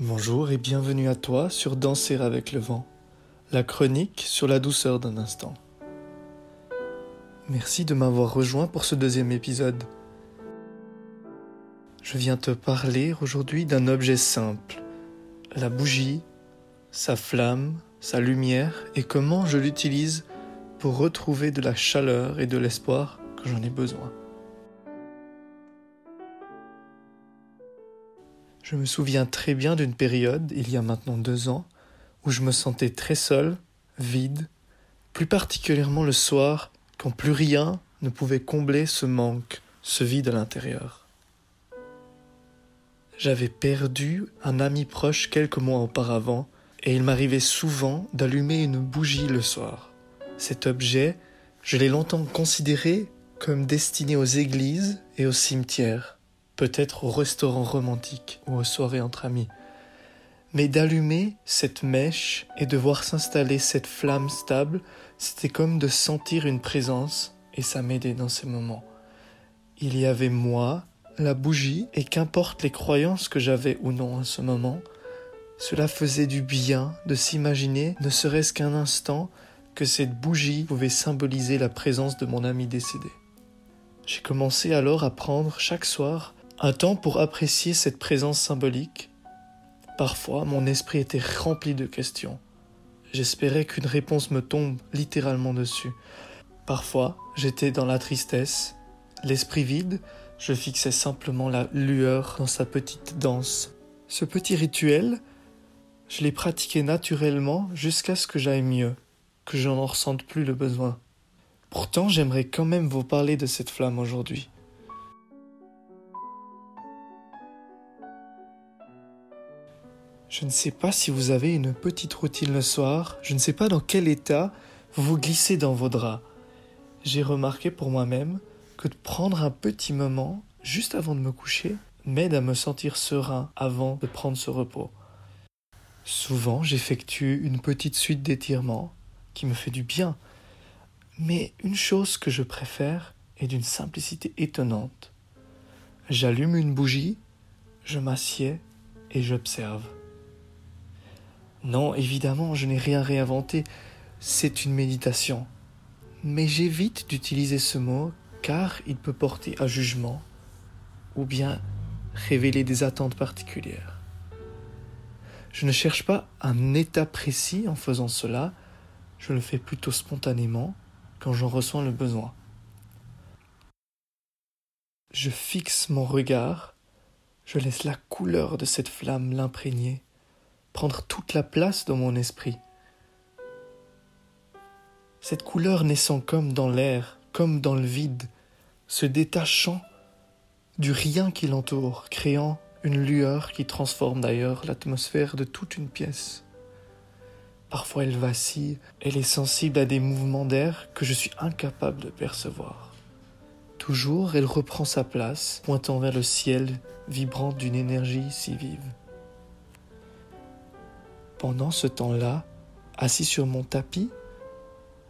Bonjour et bienvenue à toi sur Danser avec le vent, la chronique sur la douceur d'un instant. Merci de m'avoir rejoint pour ce deuxième épisode. Je viens te parler aujourd'hui d'un objet simple, la bougie, sa flamme, sa lumière et comment je l'utilise pour retrouver de la chaleur et de l'espoir quand j'en ai besoin. Je me souviens très bien d'une période, il y a maintenant deux ans, où je me sentais très seul, vide, plus particulièrement le soir, quand plus rien ne pouvait combler ce manque, ce vide à l'intérieur. J'avais perdu un ami proche quelques mois auparavant, et il m'arrivait souvent d'allumer une bougie le soir. Cet objet, je l'ai longtemps considéré comme destiné aux églises et aux cimetières peut-être au restaurant romantique ou aux soirées entre amis. Mais d'allumer cette mèche et de voir s'installer cette flamme stable, c'était comme de sentir une présence et ça m'aidait dans ces moments. Il y avait moi, la bougie, et qu'importe les croyances que j'avais ou non à ce moment, cela faisait du bien de s'imaginer, ne serait-ce qu'un instant, que cette bougie pouvait symboliser la présence de mon ami décédé. J'ai commencé alors à prendre chaque soir un temps pour apprécier cette présence symbolique. Parfois, mon esprit était rempli de questions. J'espérais qu'une réponse me tombe littéralement dessus. Parfois, j'étais dans la tristesse, l'esprit vide, je fixais simplement la lueur dans sa petite danse. Ce petit rituel, je l'ai pratiqué naturellement jusqu'à ce que j'aille mieux, que je n'en ressente plus le besoin. Pourtant, j'aimerais quand même vous parler de cette flamme aujourd'hui. Je ne sais pas si vous avez une petite routine le soir, je ne sais pas dans quel état vous vous glissez dans vos draps. J'ai remarqué pour moi-même que de prendre un petit moment juste avant de me coucher m'aide à me sentir serein avant de prendre ce repos. Souvent, j'effectue une petite suite d'étirements qui me fait du bien. Mais une chose que je préfère est d'une simplicité étonnante. J'allume une bougie, je m'assieds et j'observe. Non, évidemment, je n'ai rien réinventé. C'est une méditation. Mais j'évite d'utiliser ce mot car il peut porter à jugement ou bien révéler des attentes particulières. Je ne cherche pas un état précis en faisant cela, je le fais plutôt spontanément quand j'en ressens le besoin. Je fixe mon regard, je laisse la couleur de cette flamme l'imprégner prendre toute la place dans mon esprit. Cette couleur naissant comme dans l'air, comme dans le vide, se détachant du rien qui l'entoure, créant une lueur qui transforme d'ailleurs l'atmosphère de toute une pièce. Parfois elle vacille, elle est sensible à des mouvements d'air que je suis incapable de percevoir. Toujours elle reprend sa place, pointant vers le ciel, vibrant d'une énergie si vive. Pendant ce temps-là, assis sur mon tapis,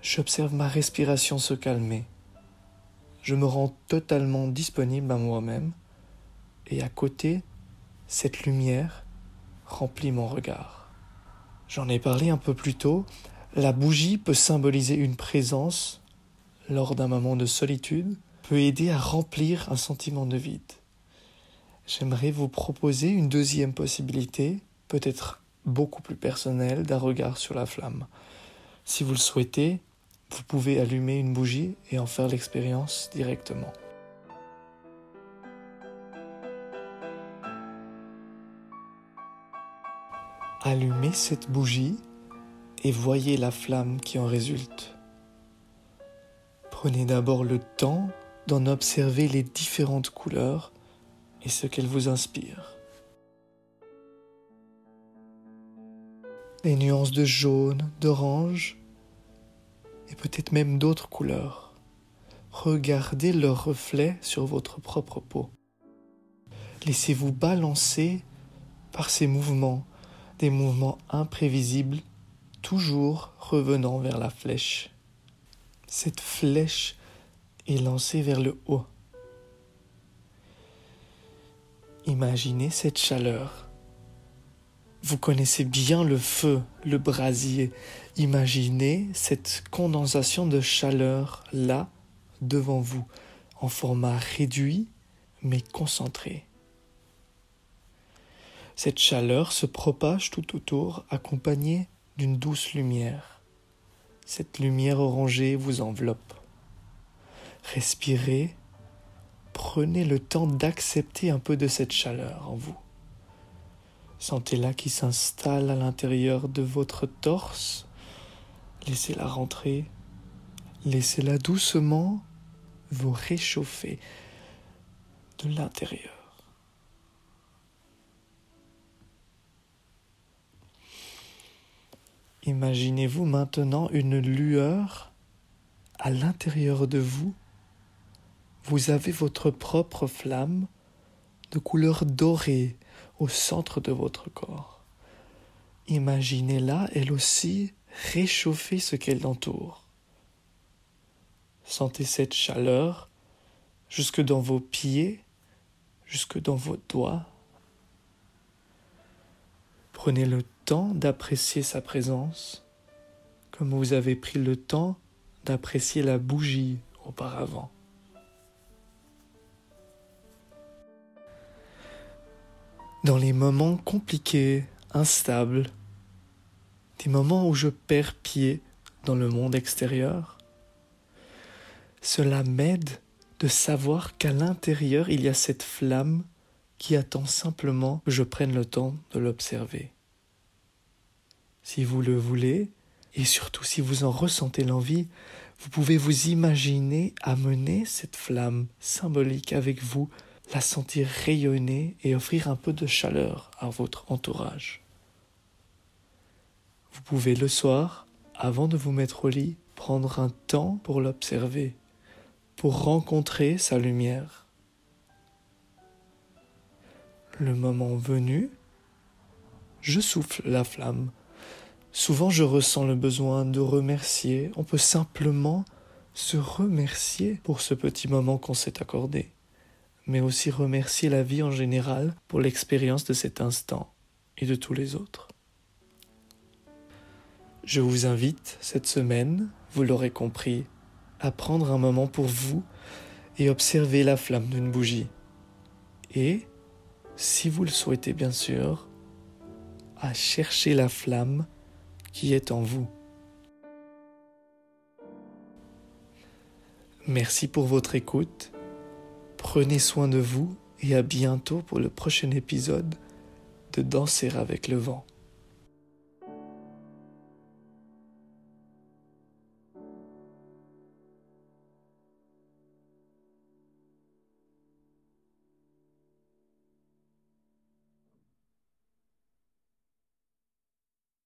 j'observe ma respiration se calmer. Je me rends totalement disponible à moi-même et à côté, cette lumière remplit mon regard. J'en ai parlé un peu plus tôt, la bougie peut symboliser une présence lors d'un moment de solitude, peut aider à remplir un sentiment de vide. J'aimerais vous proposer une deuxième possibilité, peut-être beaucoup plus personnel d'un regard sur la flamme. Si vous le souhaitez, vous pouvez allumer une bougie et en faire l'expérience directement. Allumez cette bougie et voyez la flamme qui en résulte. Prenez d'abord le temps d'en observer les différentes couleurs et ce qu'elles vous inspirent. Les nuances de jaune, d'orange et peut-être même d'autres couleurs. Regardez leur reflet sur votre propre peau. Laissez-vous balancer par ces mouvements, des mouvements imprévisibles, toujours revenant vers la flèche. Cette flèche est lancée vers le haut. Imaginez cette chaleur Vous connaissez bien le feu, le brasier. Imaginez cette condensation de chaleur là, devant vous, en format réduit mais concentré. Cette chaleur se propage tout autour, accompagnée d'une douce lumière. Cette lumière orangée vous enveloppe. Respirez, prenez le temps d'accepter un peu de cette chaleur en vous. Sentez-la qui s'installe à l'intérieur de votre torse. Laissez-la rentrer. Laissez-la doucement vous réchauffer de l'intérieur. Imaginez-vous maintenant une lueur à l'intérieur de vous. Vous avez votre propre flamme de couleur dorée au centre de votre corps. Imaginez-la, elle aussi, réchauffer ce qu'elle entoure. Sentez cette chaleur jusque dans vos pieds, jusque dans vos doigts. Prenez le temps d'apprécier sa présence, comme vous avez pris le temps d'apprécier la bougie auparavant. Dans les moments compliqués, instables, des moments où je perds pied dans le monde extérieur, cela m'aide de savoir qu'à l'intérieur il y a cette flamme qui attend simplement que je prenne le temps de l'observer. Si vous le voulez, et surtout si vous en ressentez l'envie, vous pouvez vous imaginer amener cette flamme symbolique avec vous la sentir rayonner et offrir un peu de chaleur à votre entourage. Vous pouvez le soir, avant de vous mettre au lit, prendre un temps pour l'observer, pour rencontrer sa lumière. Le moment venu, je souffle la flamme. Souvent je ressens le besoin de remercier. On peut simplement se remercier pour ce petit moment qu'on s'est accordé mais aussi remercier la vie en général pour l'expérience de cet instant et de tous les autres. Je vous invite cette semaine, vous l'aurez compris, à prendre un moment pour vous et observer la flamme d'une bougie. Et, si vous le souhaitez bien sûr, à chercher la flamme qui est en vous. Merci pour votre écoute Prenez soin de vous et à bientôt pour le prochain épisode de Danser avec le vent.